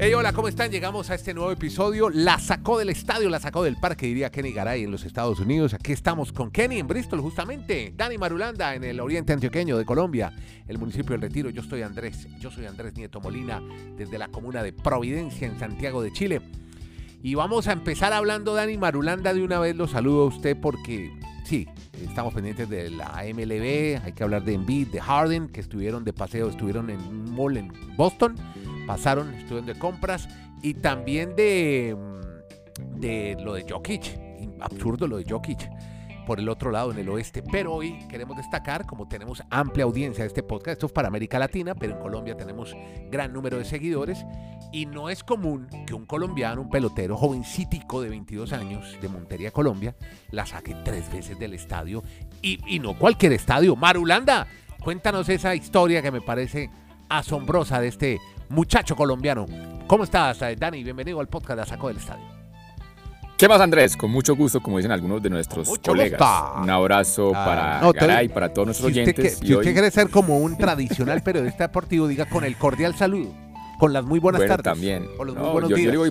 Hey, hola, ¿cómo están? Llegamos a este nuevo episodio. La sacó del estadio, la sacó del parque, diría Kenny Garay en los Estados Unidos. Aquí estamos con Kenny en Bristol, justamente. Dani Marulanda en el oriente antioqueño de Colombia, el municipio del Retiro. Yo estoy Andrés, yo soy Andrés Nieto Molina, desde la comuna de Providencia, en Santiago de Chile. Y vamos a empezar hablando, Dani Marulanda, de una vez lo saludo a usted porque sí, estamos pendientes de la MLB, hay que hablar de Embiid, de Harden, que estuvieron de paseo, estuvieron en un mall en Boston pasaron, estuvieron de compras y también de, mm, de lo de Jokic. Absurdo lo de Jokic por el otro lado, en el oeste. Pero hoy queremos destacar, como tenemos amplia audiencia de este podcast, esto es para América Latina, pero en Colombia tenemos gran número de seguidores. Y no es común que un colombiano, un pelotero jovencítico de 22 años de Montería, Colombia, la saque tres veces del estadio. Y, y no cualquier estadio. Marulanda, cuéntanos esa historia que me parece asombrosa de este muchacho colombiano. ¿Cómo estás, eh, Dani? Bienvenido al podcast de Saco del Estadio. ¿Qué más, Andrés? Con mucho gusto, como dicen algunos de nuestros colegas. Un abrazo ah, para no, Garay, para todos nuestros oyentes. si usted quiere ser como un tradicional periodista deportivo, diga con el cordial saludo, con las muy buenas tardes. también. yo, le digo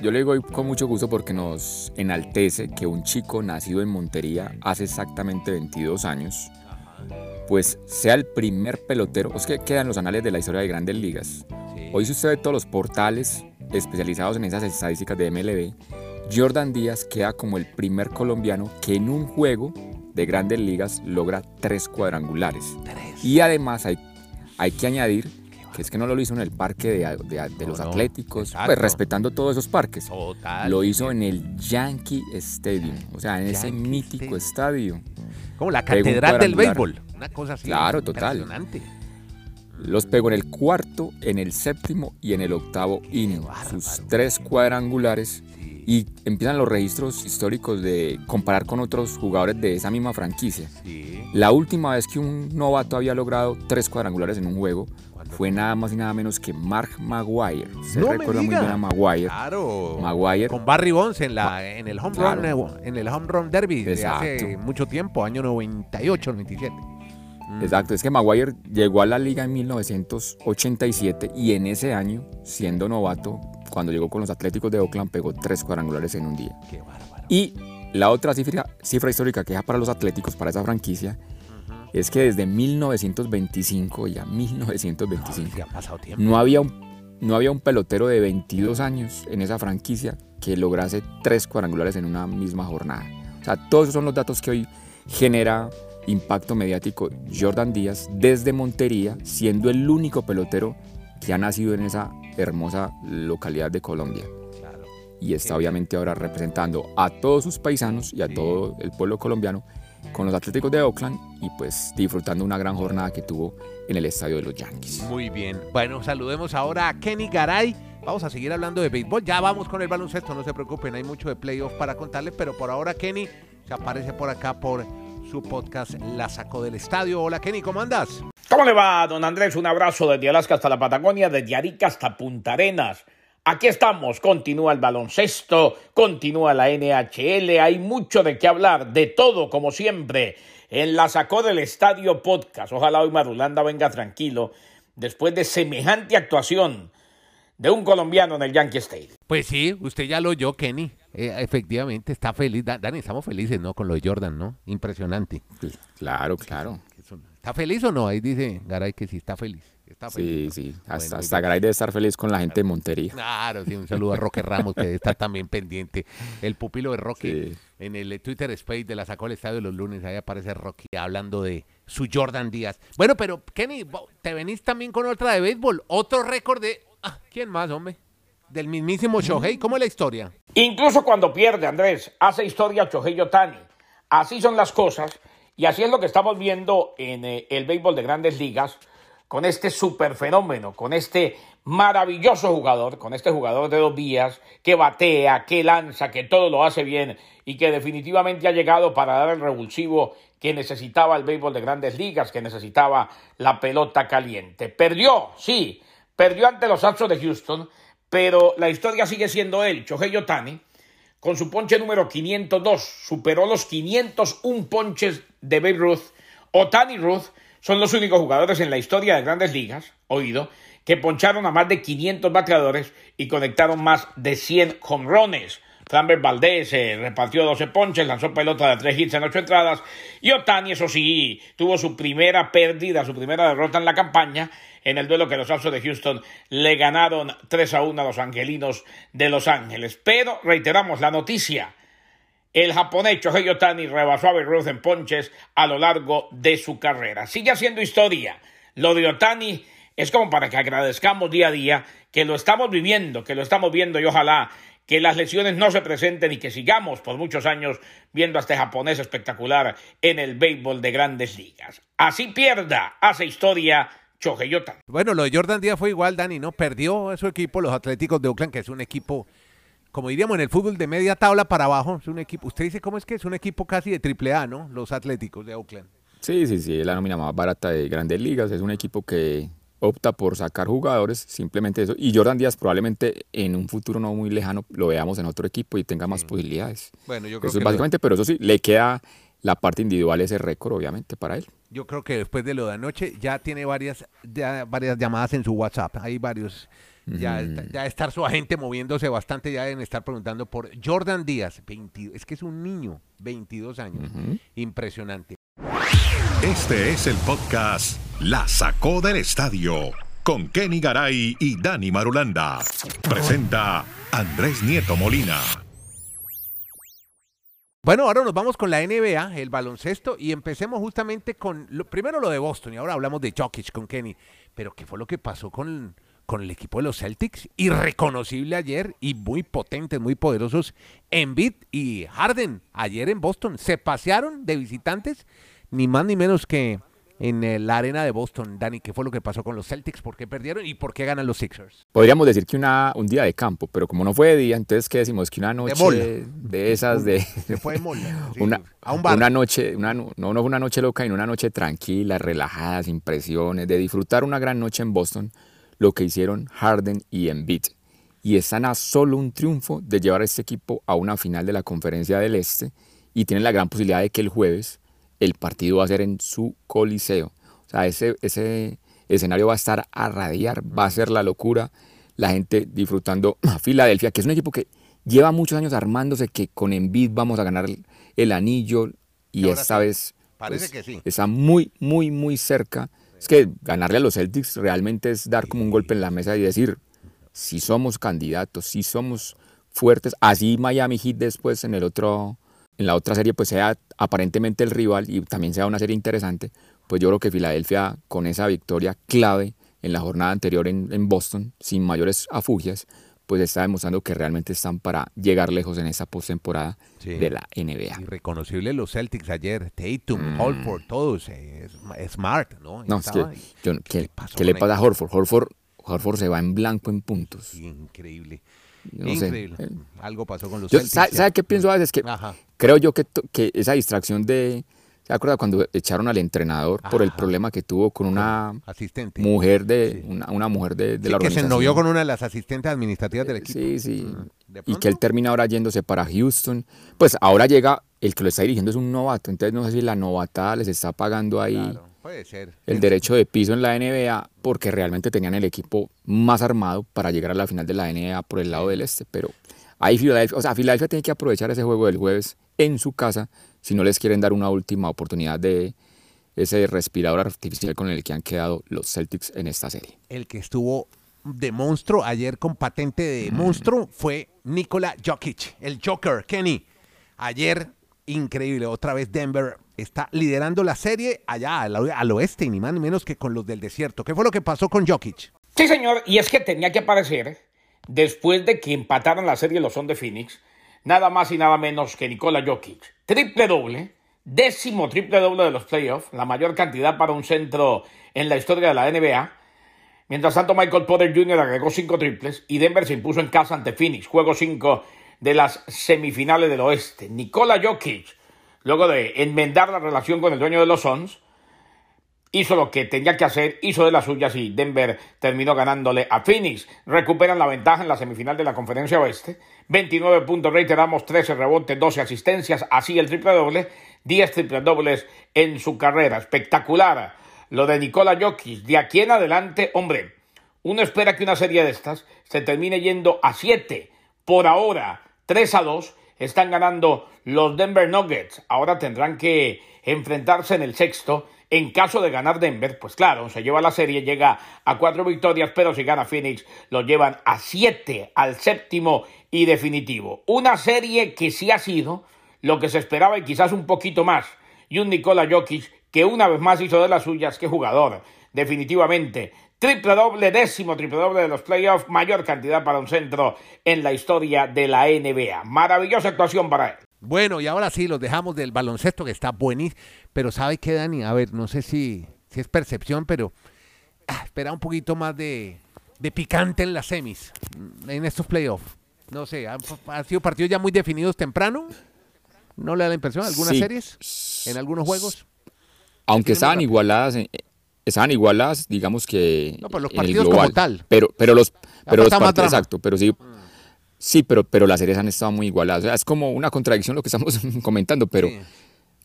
yo le digo con mucho gusto porque nos enaltece que un chico nacido en Montería hace exactamente 22 años pues sea el primer pelotero, es que quedan los anales de la historia de grandes ligas. Hoy si usted ve todos los portales especializados en esas estadísticas de MLB, Jordan Díaz queda como el primer colombiano que en un juego de grandes ligas logra tres cuadrangulares. Y además hay, hay que añadir que es que no lo hizo en el parque de, los Atléticos, pues respetando todos esos parques. Lo hizo en el Yankee Stadium, o sea, en ese mítico estadio. Como la catedral del béisbol. Una cosa así. Claro, total. Los pegó en el cuarto, en el séptimo y en el octavo inning. Sus tres cuadrangulares. Y empiezan los registros históricos de comparar con otros jugadores de esa misma franquicia. La última vez que un novato había logrado tres cuadrangulares en un juego fue nada más y nada menos que Mark Maguire. Se recuerda muy bien a Maguire. Claro. Maguire. Con Barry Bonds en, la, en, el home run, en el home run derby de hace mucho tiempo, año 98, 97. Mm. Exacto, es que Maguire llegó a la liga en 1987 y en ese año, siendo novato, cuando llegó con los Atléticos de Oakland, pegó tres cuadrangulares en un día. Qué bárbaro. Y la otra cifra, cifra histórica que es para los Atléticos, para esa franquicia, es que desde 1925, ya 1925, no, había un, no había un pelotero de 22 años en esa franquicia que lograse tres cuadrangulares en una misma jornada. O sea, todos esos son los datos que hoy genera impacto mediático Jordan Díaz desde Montería, siendo el único pelotero que ha nacido en esa hermosa localidad de Colombia. Y está obviamente ahora representando a todos sus paisanos y a todo el pueblo colombiano con los Atléticos de Oakland y pues disfrutando una gran jornada que tuvo en el estadio de los Yankees. Muy bien. Bueno, saludemos ahora a Kenny Garay. Vamos a seguir hablando de béisbol. Ya vamos con el baloncesto, no se preocupen, hay mucho de playoff para contarles, pero por ahora Kenny se aparece por acá por su podcast La Sacó del Estadio. Hola Kenny, ¿cómo andas? ¿Cómo le va, don Andrés? Un abrazo desde Alaska hasta la Patagonia, desde Arica hasta Punta Arenas. Aquí estamos, continúa el baloncesto, continúa la NHL, hay mucho de qué hablar, de todo como siempre, en la sacó del estadio podcast. Ojalá hoy Marulanda venga tranquilo después de semejante actuación de un colombiano en el Yankee Stadium. Pues sí, usted ya lo oyó, Kenny. Eh, efectivamente, está feliz. Dani, estamos felices, ¿no? Con lo de Jordan, ¿no? Impresionante. Claro, claro. ¿Está feliz o no? Ahí dice Garay que sí está feliz sí, sí. Hasta, hasta Garay debe estar feliz con la gente de Montería. Claro, sí. Un saludo a Roque Ramos, que está también pendiente. El pupilo de Roque en el Twitter Space de la sacó el estadio los lunes. Ahí aparece Roque hablando de su Jordan Díaz. Bueno, pero Kenny, te venís también con otra de béisbol. Otro récord de. Ah, ¿Quién más, hombre? Del mismísimo Shohei. ¿Cómo es la historia? Incluso cuando pierde, Andrés, hace historia Shohei Otani. Así son las cosas. Y así es lo que estamos viendo en eh, el béisbol de grandes ligas con este super fenómeno, con este maravilloso jugador, con este jugador de dos vías que batea, que lanza, que todo lo hace bien y que definitivamente ha llegado para dar el revulsivo que necesitaba el béisbol de grandes ligas, que necesitaba la pelota caliente. Perdió, sí, perdió ante los Astros de Houston, pero la historia sigue siendo él, Chohei Otani, con su ponche número 502, superó los 501 ponches de Babe Ruth. Otani Ruth son los únicos jugadores en la historia de grandes ligas, oído, que poncharon a más de 500 bateadores y conectaron más de 100 jonrones. Framber Valdés eh, repartió 12 ponches, lanzó pelota de 3 hits en 8 entradas. Y Otani, eso sí, tuvo su primera pérdida, su primera derrota en la campaña, en el duelo que los Astros de Houston le ganaron 3 a 1 a los angelinos de Los Ángeles. Pero reiteramos la noticia. El japonés Shohei Otani rebasó a Ruth en ponches a lo largo de su carrera. Sigue haciendo historia. Lo de Otani es como para que agradezcamos día a día que lo estamos viviendo, que lo estamos viendo y ojalá que las lesiones no se presenten y que sigamos por muchos años viendo a este japonés espectacular en el béisbol de grandes ligas. Así pierda, hace historia Choje Otani. Bueno, lo de Jordan Díaz fue igual, Dani, ¿no? Perdió a su equipo, los Atléticos de Oakland, que es un equipo, como diríamos en el fútbol, de media tabla para abajo. Es un equipo, usted dice, ¿cómo es que es? Un equipo casi de triple A, ¿no? Los Atléticos de Oakland. Sí, sí, sí, es la nómina más barata de grandes ligas. Es un equipo que opta por sacar jugadores, simplemente eso. Y Jordan Díaz probablemente en un futuro no muy lejano lo veamos en otro equipo y tenga más posibilidades. Bueno, yo creo eso que básicamente, pero eso sí, le queda la parte individual ese récord, obviamente, para él. Yo creo que después de lo de anoche ya tiene varias, ya varias llamadas en su WhatsApp. Hay varios. Ya, ya estar su agente moviéndose bastante, ya deben estar preguntando por Jordan Díaz, 20, es que es un niño, 22 años, impresionante. Este es el podcast La Sacó del Estadio con Kenny Garay y Dani Marulanda. Presenta Andrés Nieto Molina. Bueno, ahora nos vamos con la NBA, el baloncesto, y empecemos justamente con, lo, primero lo de Boston, y ahora hablamos de Jokic con Kenny, pero ¿qué fue lo que pasó con, con el equipo de los Celtics? Irreconocible ayer y muy potentes, muy poderosos, Embiid y Harden, ayer en Boston, se pasearon de visitantes, ni más ni menos que en eh, la arena de Boston. Dani, ¿qué fue lo que pasó con los Celtics? ¿Por qué perdieron y por qué ganan los Sixers? Podríamos decir que una, un día de campo, pero como no fue de día, entonces ¿qué decimos? Que una noche de, de esas de... Se fue de mola. Sí, una, a un bar. una noche, una, no, no fue una noche loca, sino una noche tranquila, relajada, sin presiones, de disfrutar una gran noche en Boston, lo que hicieron Harden y Embiid. Y están a solo un triunfo de llevar a este equipo a una final de la Conferencia del Este y tienen la gran posibilidad de que el jueves el partido va a ser en su coliseo. O sea, ese, ese escenario va a estar a radiar, va a ser la locura. La gente disfrutando a Filadelfia, que es un equipo que lleva muchos años armándose, que con Embiid vamos a ganar el, el anillo y Ahora esta sí, vez Parece pues, que sí. está muy, muy, muy cerca. Es que ganarle a los Celtics realmente es dar como un golpe en la mesa y decir, si somos candidatos, si somos fuertes, así Miami Heat después en el otro, en la otra serie pues sea aparentemente el rival y también sea una serie interesante, pues yo creo que Filadelfia con esa victoria clave en la jornada anterior en, en Boston, sin mayores afugias, pues está demostrando que realmente están para llegar lejos en esa postemporada Sí. de la NBA. Irreconocible los Celtics ayer, Tatum, Holford, todos, eh, Smart, ¿no? Mm. No, es que, yo- ¿Qué ¿qué, qué le pasa a? Horford? Horford? Horford se va en blanco en puntos. Increíble. No sé. Increíble. Eh, Algo pasó con los Yo, Celtics. ¿sabe, ya. sabe qué pienso a veces? Que Ajá. creo yo que, que esa distracción de... ¿Se acuerda cuando echaron al entrenador por el problema que tuvo con una Asistente. mujer de Sí. una, una mujer de, de Sí, la que se organización? ennovió con una de las asistentes administrativas del equipo. Sí, sí. ¿De Y que él termina ahora yéndose para Houston. Pues ahora llega, el que lo está dirigiendo es un novato. Entonces no sé si la novatada les está pagando ahí Claro, puede ser. el derecho de piso en la NBA porque realmente tenían el equipo más armado para llegar a la final de la NBA por el lado del este. Pero ahí Filadelfia, o sea, Filadelfia tiene que aprovechar ese juego del jueves en su casa si no les quieren dar una última oportunidad de ese respirador artificial con el que han quedado los Celtics en esta serie. El que estuvo de monstruo ayer con patente Mm. de monstruo fue Nikola Jokic, el Joker, Kenny. Ayer, increíble, otra vez Denver está liderando la serie allá al, oeste, y ni más ni menos que con los del desierto. ¿Qué fue lo que pasó con Jokic? Sí, señor, y es que tenía que aparecer después de que empataran la serie los Son de Phoenix, nada más y nada menos que Nikola Jokic. Triple doble, décimo triple doble de los playoffs, la mayor cantidad para un centro en la historia de la NBA. Mientras tanto, Michael Porter Jr. agregó cinco triples y Denver se impuso en casa ante Phoenix, juego 5 de las semifinales del oeste. Nikola Jokic, luego de enmendar la relación con el dueño de los Suns, hizo lo que tenía que hacer, hizo de las suyas y Denver terminó ganándole a Phoenix. Recuperan la ventaja en la semifinal de la conferencia oeste. 29 puntos, reiteramos, 13 rebotes, 12 asistencias, así el triple doble, 10 triple dobles en su carrera. Espectacular lo de Nikola Jokic. De aquí en adelante, hombre, uno espera que una serie de estas se termine yendo a 7. Por ahora, 3 a 2 están ganando los Denver Nuggets. Ahora tendrán que enfrentarse en el sexto. En caso de ganar Denver, pues claro, se lleva la serie, llega a cuatro victorias, pero si gana Phoenix, lo llevan a siete, al séptimo y definitivo. Una serie que sí ha sido lo que se esperaba y quizás un poquito más. Y un Nikola Jokic que una vez más hizo de las suyas, que jugador, definitivamente. Triple doble, décimo triple doble de los playoffs, mayor cantidad para un centro en la historia de la NBA. Maravillosa actuación para él. Bueno, y ahora sí, los dejamos del baloncesto que está buenísimo. Pero ¿sabe qué, Dani? A ver, no sé si, si es percepción, pero ah, espera un poquito más de, de, picante en las semis, en estos playoffs. No sé, han, sido partidos ya muy definidos temprano. ¿No le da la impresión? ¿Algunas series? ¿En algunos juegos? Aunque estaban igualadas, estaban igualadas, digamos que. No, pues los partidos como tal. Pero, pero los, pero los partidos, exacto, pero sí. Sí, pero, pero las series han estado muy igualadas. O sea, es como una contradicción lo que estamos comentando, pero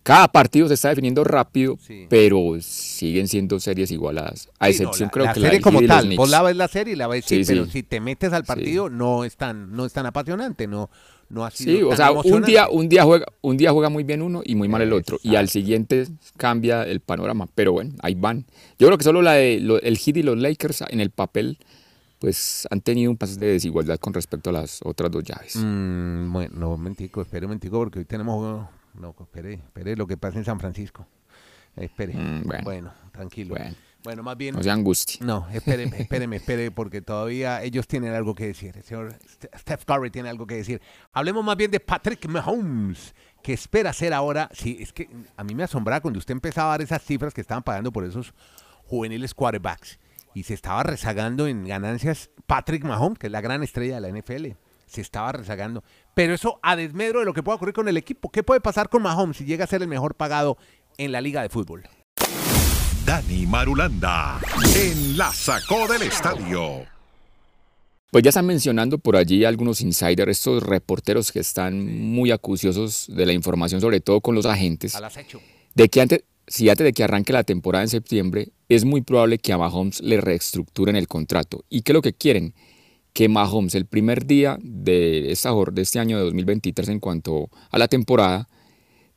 cada partido se está definiendo rápido, pero siguen siendo series igualadas. A excepción, creo la que serie como tal. Vos la ves la serie y la ves, sí, pero si te metes al partido no es tan, no es tan apasionante, no, no ha sido. Sí, o sea, un día, un día juega, un día juega muy bien uno y muy mal el otro, y al siguiente cambia el panorama. Pero bueno, ahí van. Yo creo que solo la de el Heat y los Lakers en el papel pues han tenido un paso de desigualdad con respecto a las otras dos llaves. Mm, bueno, no, mentico, espere un mentico, porque hoy tenemos, no, espere, espere lo que pasa en San Francisco. Espere, mm, bueno. tranquilo. Bueno. Más bien. No sea angustia. No, espéreme, espéreme, espere, porque todavía ellos tienen algo que decir. El señor Steph Curry tiene algo que decir. Hablemos más bien de Patrick Mahomes, que espera hacer ahora. Sí, es que a mí me asombraba cuando usted empezaba a dar esas cifras que estaban pagando por esos juveniles quarterbacks y se estaba rezagando en ganancias Patrick Mahomes, que es la gran estrella de la NFL. Se estaba rezagando. Pero eso a desmedro de lo que pueda ocurrir con el equipo. ¿Qué puede pasar con Mahomes si llega a ser el mejor pagado en la liga de fútbol? Dani Marulanda en la sacó del estadio. Pues ya están mencionando por allí algunos insiders, estos reporteros que están muy acuciosos de la información, sobre todo con los agentes, de que antes, si antes de que arranque la temporada en septiembre, es muy probable que a Mahomes le reestructuren el contrato. ¿Y qué es lo que quieren? Que Mahomes el primer día de, esta, de este año de 2023 en cuanto a la temporada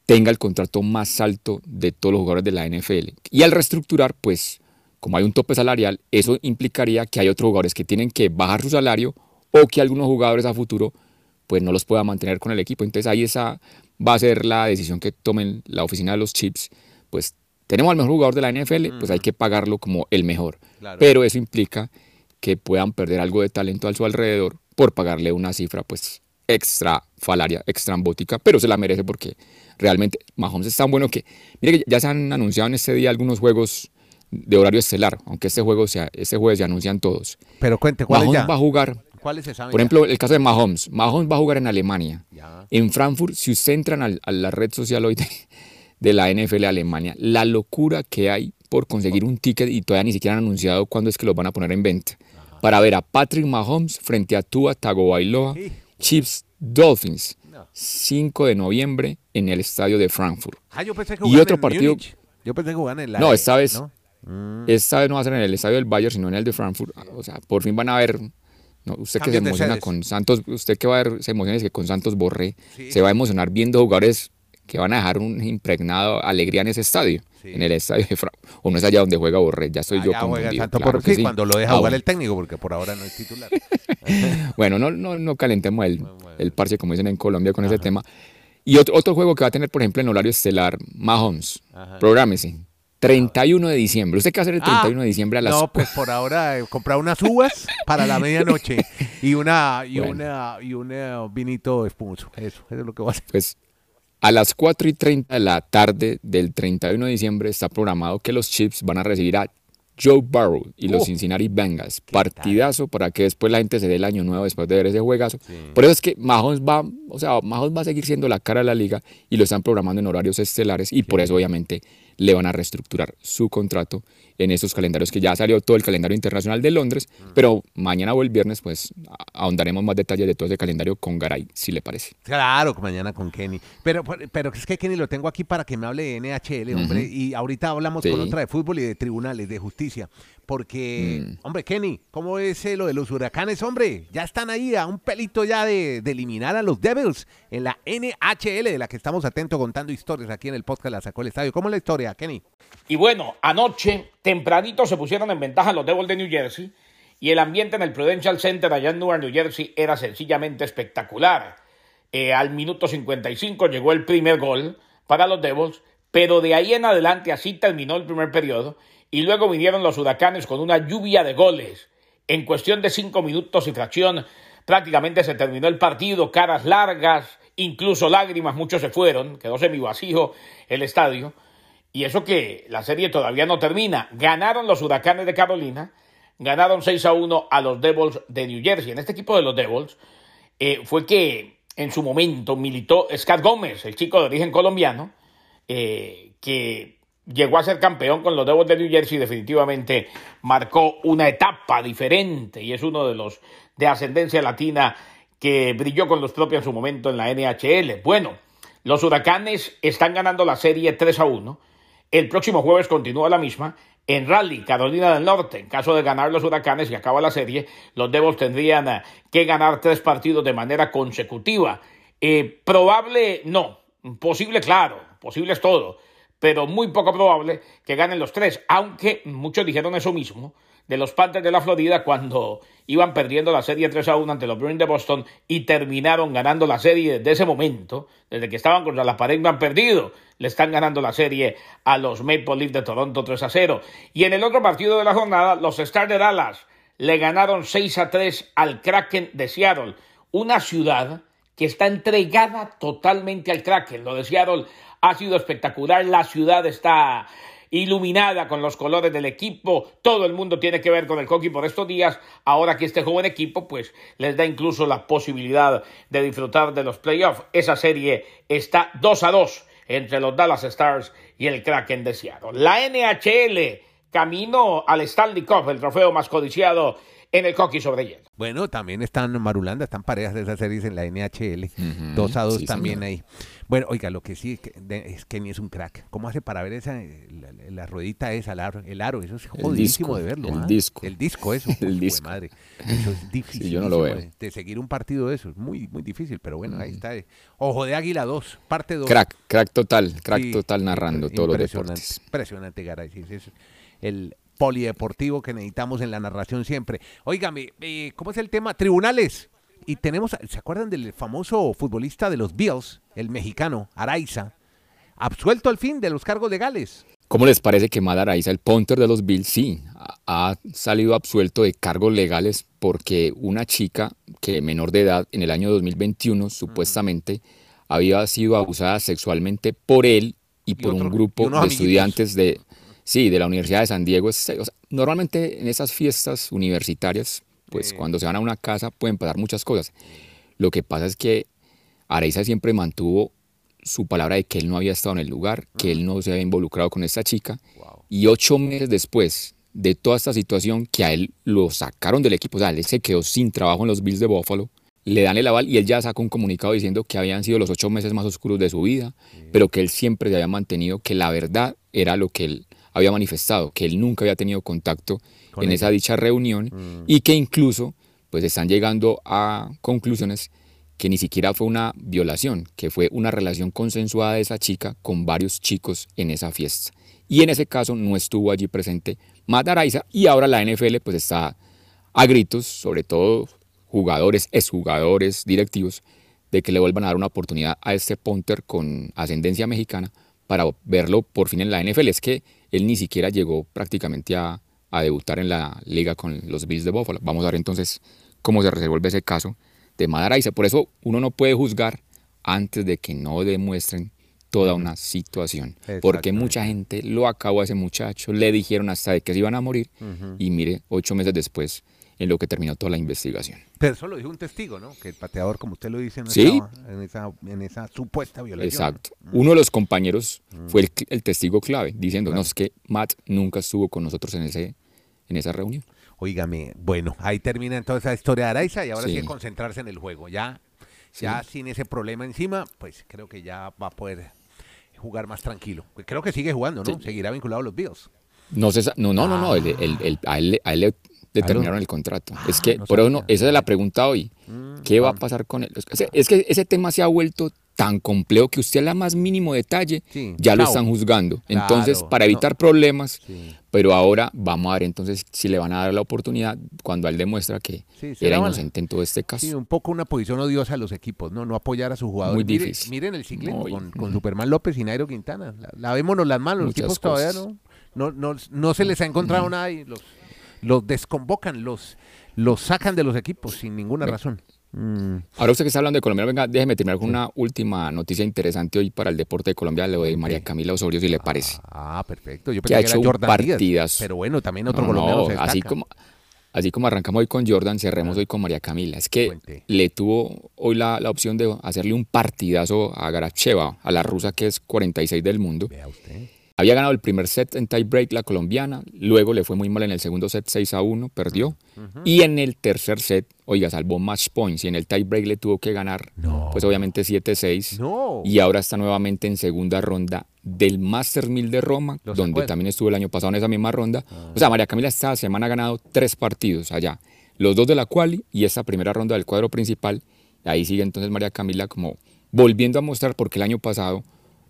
tenga el contrato más alto de todos los jugadores de la NFL. Y al reestructurar, pues como hay un tope salarial, eso implicaría que hay otros jugadores que tienen que bajar su salario o que algunos jugadores a futuro pues no los pueda mantener con el equipo. Entonces ahí esa va a ser la decisión que tomen la oficina de los chips pues tenemos al mejor jugador de la NFL, pues hay que pagarlo como el mejor. Pero eso implica que puedan perder algo de talento a su alrededor por pagarle una cifra pues extra falaria, extrambótica, pero se la merece porque realmente Mahomes es tan bueno que, mire que ya se han anunciado en este día algunos juegos de horario estelar, aunque este juego sea, este jueves se anuncian todos. Pero cuente, ¿cuáles Mahomes va a jugar. ¿Cuáles se saben Por ejemplo, el caso de Mahomes. Mahomes va a jugar en Alemania. En Frankfurt, si usted entra a la red social hoy de, de la NFL Alemania. La locura que hay por conseguir un ticket y todavía ni siquiera han anunciado cuándo es que los van a poner en venta. Para ver a Patrick Mahomes frente a Tua Tagovailoa, Chiefs Dolphins, 5 de noviembre en el estadio de Frankfurt. Ah, yo pensé que y otro partido. Yo pensé que jugaban en la. No, esta vez. ¿no? Esta vez no va a ser en el estadio del Bayern, sino en el de Frankfurt. O sea, por fin van a ver no, usted que se emociona con Santos, usted que va a ver, se emociona es que con Santos Borré, se va a emocionar viendo jugadores que van a dejar un impregnado alegría en ese estadio, en el estadio de Frankfurt. O no es allá donde juega Borré, ya estoy yo confundido. por sí, cuando lo deja ah, jugar el técnico, porque por ahora no es titular. bueno, no, no, no calentemos el, el parche, como dicen en Colombia, con ese tema. Y otro, otro juego que va a tener, por ejemplo, en horario estelar, Mahomes, prográmese. 31 de diciembre. ¿Usted qué va a hacer el 31 ah, de diciembre a las No, pues por ahora eh, comprar unas uvas para la medianoche y una y una y un vinito espumoso. Eso, eso es lo que va a hacer. Pues a las 4 y 30 de la tarde del 31 de diciembre está programado que los Chiefs van a recibir a Joe Burrow y los oh. Cincinnati Bengals. Partidazo para que después la gente se dé el año nuevo después de ver ese juegazo. Por eso es que Mahomes va, o sea, Mahomes va a seguir siendo la cara de la liga y lo están programando en horarios estelares y por eso obviamente le van a reestructurar su contrato en esos calendarios que ya salió todo el calendario internacional de Londres, mm. pero mañana o el viernes pues ahondaremos más detalles de todo ese calendario con Garay, si le parece. Claro, mañana con Kenny. Pero, pero es que Kenny lo tengo aquí para que me hable de NHL, hombre, y ahorita hablamos con otra de fútbol y de tribunales, de justicia. Porque, mm. hombre, Kenny, ¿cómo es eh, lo de los huracanes, hombre? Ya están ahí a un pelito ya de, eliminar a los Devils en la NHL, de la que estamos atentos contando historias aquí en el podcast La Sacó el Estadio. ¿Cómo es la historia, Kenny? Y bueno, anoche, tempranito, se pusieron en ventaja los Devils de New Jersey y el ambiente en el Prudential Center allá en Newark, New Jersey, era sencillamente espectacular. Eh, al minuto 55 llegó el primer gol para los Devils, pero de ahí en adelante así terminó el primer periodo y luego vinieron los huracanes con una lluvia de goles. En cuestión de cinco minutos y fracción, prácticamente se terminó el partido, caras largas, incluso lágrimas, muchos se fueron, quedó semi vacío el estadio. Y eso que la serie todavía no termina. Ganaron los huracanes de Carolina, ganaron 6 a 1 a los Devils de New Jersey. En este equipo de los Devils eh, fue que en su momento militó Scott Gómez, el chico de origen colombiano, eh, que llegó a ser campeón con los Devils de New Jersey, definitivamente marcó una etapa diferente y es uno de los de ascendencia latina que brilló con los propios en su momento en la NHL. Bueno, los Huracanes están ganando la serie 3 a 1. El próximo jueves continúa la misma. En Raleigh, Carolina del Norte, en caso de ganar los Huracanes y acaba la serie, los Devils tendrían eh, que ganar tres partidos de manera consecutiva. Eh, probable, no. Posible, claro. Posible es todo pero muy poco probable que ganen los tres, aunque muchos dijeron eso mismo de los Panthers de la Florida cuando iban perdiendo la serie 3 a 1 ante los Bruins de Boston y terminaron ganando la serie desde ese momento, desde que estaban contra la pared y han perdido, le están ganando la serie a los Maple Leafs de Toronto 3 a 0. Y en el otro partido de la jornada, los Stars de Dallas le ganaron 6 a 3 al Kraken de Seattle, una ciudad que está entregada totalmente al Kraken. Lo de Seattle ha sido espectacular, la ciudad está iluminada con los colores del equipo, todo el mundo tiene que ver con el hockey por estos días, ahora que este joven equipo pues les da incluso la posibilidad de disfrutar de los playoffs. Esa serie está 2 a 2 entre los Dallas Stars y el Kraken de Seattle. La NHL camino al Stanley Cup, el trofeo más codiciado en el hockey sobre hielo. Bueno, también están Marulanda, están parejas de esas series en la NHL, 2 a 2 también ahí. Bueno, oiga, lo que sí es que ni es un crack. ¿Cómo hace para ver esa la, ruedita esa, el aro, el aro? Eso es jodidísimo de verlo. El ¿ah? disco. El disco, eso. el disco. Madre. Eso es difícil. yo no lo veo. De, seguir un partido de eso es muy, muy difícil, pero bueno, ahí está. Ojo de Águila 2, parte 2. Crack, crack total, crack total narrando todos los deportes. Impresionante, Garay. Es el polideportivo que necesitamos en la narración siempre. Óigame, eh, ¿cómo es el tema? Tribunales. Y tenemos, ¿se acuerdan del famoso futbolista de los Bills, el mexicano, Araiza, absuelto al fin de los cargos legales? ¿Cómo les parece que Mad Araiza, el punter de los Bills, sí, ha salido absuelto de cargos legales porque una chica que menor de edad en el año 2021 supuestamente había sido abusada sexualmente por él y, por un grupo de estudiantes de, sí, de la Universidad de San Diego. normalmente en esas fiestas universitarias pues cuando se van a una casa pueden pasar muchas cosas. Lo que pasa es que Areiza siempre mantuvo su palabra de que él no había estado en el lugar, que él no se había involucrado con esta chica. Y ocho meses después de toda esta situación, que a él lo sacaron del equipo, o sea, él se quedó sin trabajo en los Bills de Buffalo, le dan el aval y él ya sacó un comunicado diciendo que habían sido los ocho meses más oscuros de su vida, pero que él siempre se había mantenido que la verdad era lo que él había manifestado, que él nunca había tenido contacto en esa dicha reunión mm. y que incluso pues están llegando a conclusiones que ni siquiera fue una violación, que fue una relación consensuada de esa chica con varios chicos en esa fiesta. Y en ese caso no estuvo allí presente Matt y ahora la NFL pues está a gritos, sobre todo jugadores, exjugadores, directivos, de que le vuelvan a dar una oportunidad a este punter con ascendencia mexicana para verlo por fin en la NFL. Es que él ni siquiera llegó prácticamente a, a debutar en la liga con los Bills de Buffalo. Vamos a ver entonces cómo se resuelve ese caso de Madaraiza. Por eso uno no puede juzgar antes de que no demuestren toda una situación. Porque mucha gente lo acabó a ese muchacho, le dijeron hasta de que se iban a morir y mire, ocho meses después en lo que terminó toda la investigación. Pero eso lo dijo un testigo, ¿no? Que el pateador, como usted lo dice, no estaba en esa, en esa supuesta violación. Exacto. Uno de los compañeros fue el, testigo clave, diciendo, no, es que Matt nunca estuvo con nosotros en, ese, en esa reunión. Óigame, bueno, ahí termina entonces la historia de Araiza y ahora sí. que concentrarse en el juego. Ya, ya sin ese problema encima, pues creo que ya va a poder jugar más tranquilo. Creo que sigue jugando, ¿no? Seguirá vinculado a los Bills. No, no, no, no, no, el, a, él, a, él, determinaron el contrato. Ah, es que, por eso, esa es la pregunta hoy. Mm, ¿Qué va a pasar con él? Es que ese tema se ha vuelto tan complejo que usted a la más mínimo detalle ya lo están juzgando. entonces, para evitar problemas, pero ahora vamos a ver entonces si le van a dar la oportunidad cuando él demuestra que era inocente en todo este caso. Sí, un poco una posición odiosa a los equipos, no no apoyar a sus jugadores. Muy difícil. Miren, el ciclismo con, Superman López y Nairo Quintana. Lavémonos las manos, los tipos todavía no, no, no, no, se les ha encontrado nada y los, los desconvocan, los, los sacan de los equipos sin ninguna razón. Mm. Ahora usted que está hablando de Colombia, venga, déjeme terminar con una última noticia interesante hoy para el deporte de Colombia, lo de María Camila Osorio, si le parece. Ah, perfecto. Yo pensé que, ha hecho partidas. pero bueno, también otro colombiano así como Así como arrancamos hoy con Jordan, cerremos hoy con María Camila. Es que le tuvo hoy la, la, opción de hacerle un partidazo a Garacheva, a la rusa que es 46 del mundo. Vea usted. Había ganado el primer set en tie break la colombiana, luego le fue muy mal en el segundo set 6 a 1, perdió. Y en el tercer set, oiga, salvó match points y en el tie break le tuvo que ganar, pues obviamente 7-6. Y ahora está nuevamente en segunda ronda del Master 1000 de Roma, donde también estuvo el año pasado en esa misma ronda. Ah. O sea, María Camila esta semana ha ganado tres partidos allá, los dos de la quali y esta primera ronda del cuadro principal. Ahí sigue entonces María Camila como volviendo a mostrar porque el año pasado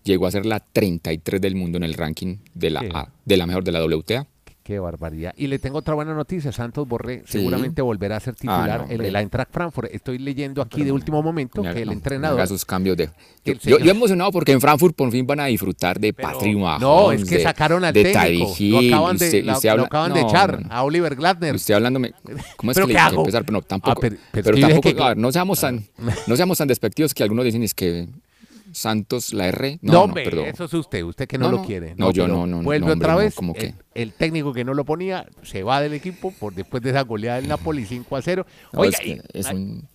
llegó a ser la 33 del mundo en el ranking de la, de la mejor de la WTA. Qué barbaridad. Y le tengo otra buena noticia. Santos Borré seguramente volverá a ser titular ah, en el Eintracht Frankfurt. Estoy leyendo aquí de último momento que el entrenador... sus cambios de... Yo, he emocionado porque en Frankfurt por fin van a disfrutar de Patrick No, es que sacaron al técnico. lo acaban de, lo, acaban de echar a Oliver Gladner. Usted hablándome... ¿Cómo es que le hago? empezar? Pero no, tampoco... Ah, pero, tampoco... no, seamos tan, no seamos tan despectivos que algunos dicen es que Santos, la R. No, no, perdón. eso es usted, usted que no, lo quiere. No, yo no, no. Vuelve otra vez. Como que... el, técnico que no lo ponía se va del equipo por después de esa goleada del Napoli 5 a 0. Oiga, es, un...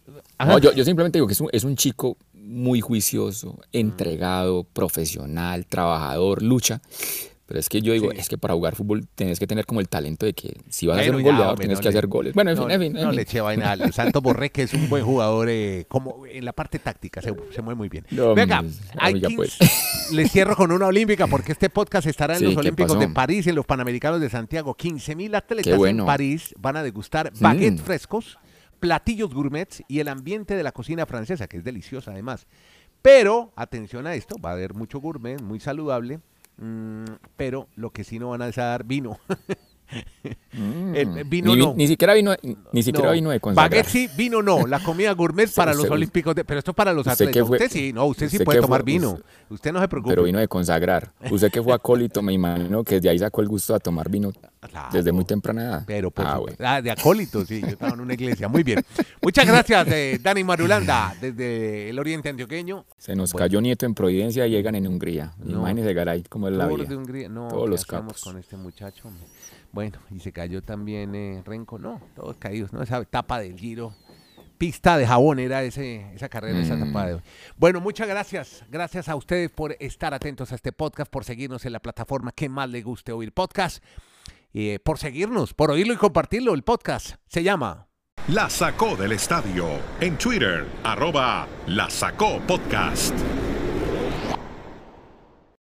yo, yo, simplemente digo que es un, es un chico muy juicioso, entregado, profesional, trabajador, lucha. Pero es que yo digo, es que para jugar fútbol tienes que tener como el talento de que si vas a ser un goleador tienes que hacer goles. Bueno, en fin, en fin. no le eche vaina al Santo Borré, que es un buen jugador, eh, como en la parte táctica, se, mueve muy bien. Venga, pues. le cierro con una olímpica, porque este podcast estará en los Olímpicos de París, en los Panamericanos de Santiago. 15 mil atletas en París van a degustar baguettes mm. frescos, platillos gourmets y el ambiente de la cocina francesa, que es deliciosa además. Pero, atención a esto, va a haber mucho gourmet, muy saludable Mm, pero lo que sí no van a dar vino. Mm. vino ni, no. Ni siquiera vino, ni siquiera vino de consagrar. Baguette sí, vino no. La comida gourmet para los olímpicos. pero esto es para los atletas. usted sí, no, usted sí puede tomar vino. Usted no se preocupe. Pero vino de consagrar. Usted que fue acólito, me imagino que de ahí sacó el gusto a tomar vino desde muy temprana edad. Pero por ah, ah, de acólito, sí. Yo estaba en una iglesia. Muy bien. Muchas gracias, eh, Dani Marulanda, desde el Oriente Antioqueño. Se nos cayó nieto en Providencia y llegan en Hungría. No, Imagínese, Garay, cómo es la vida. De Hungría. No, Todos los capos. con este muchacho? Bueno, y se cayó también eh, Renco, no, todos caídos, ¿no? Esa etapa del giro. Pista de jabón era ese, esa carrera, esa etapa de hoy. Bueno, muchas gracias. Gracias a ustedes por estar atentos a este podcast, por seguirnos en la plataforma que más le guste oír podcast. Eh, por seguirnos, por oírlo y compartirlo. El podcast se llama La Sacó del Estadio. En Twitter, arroba La Sacó Podcast.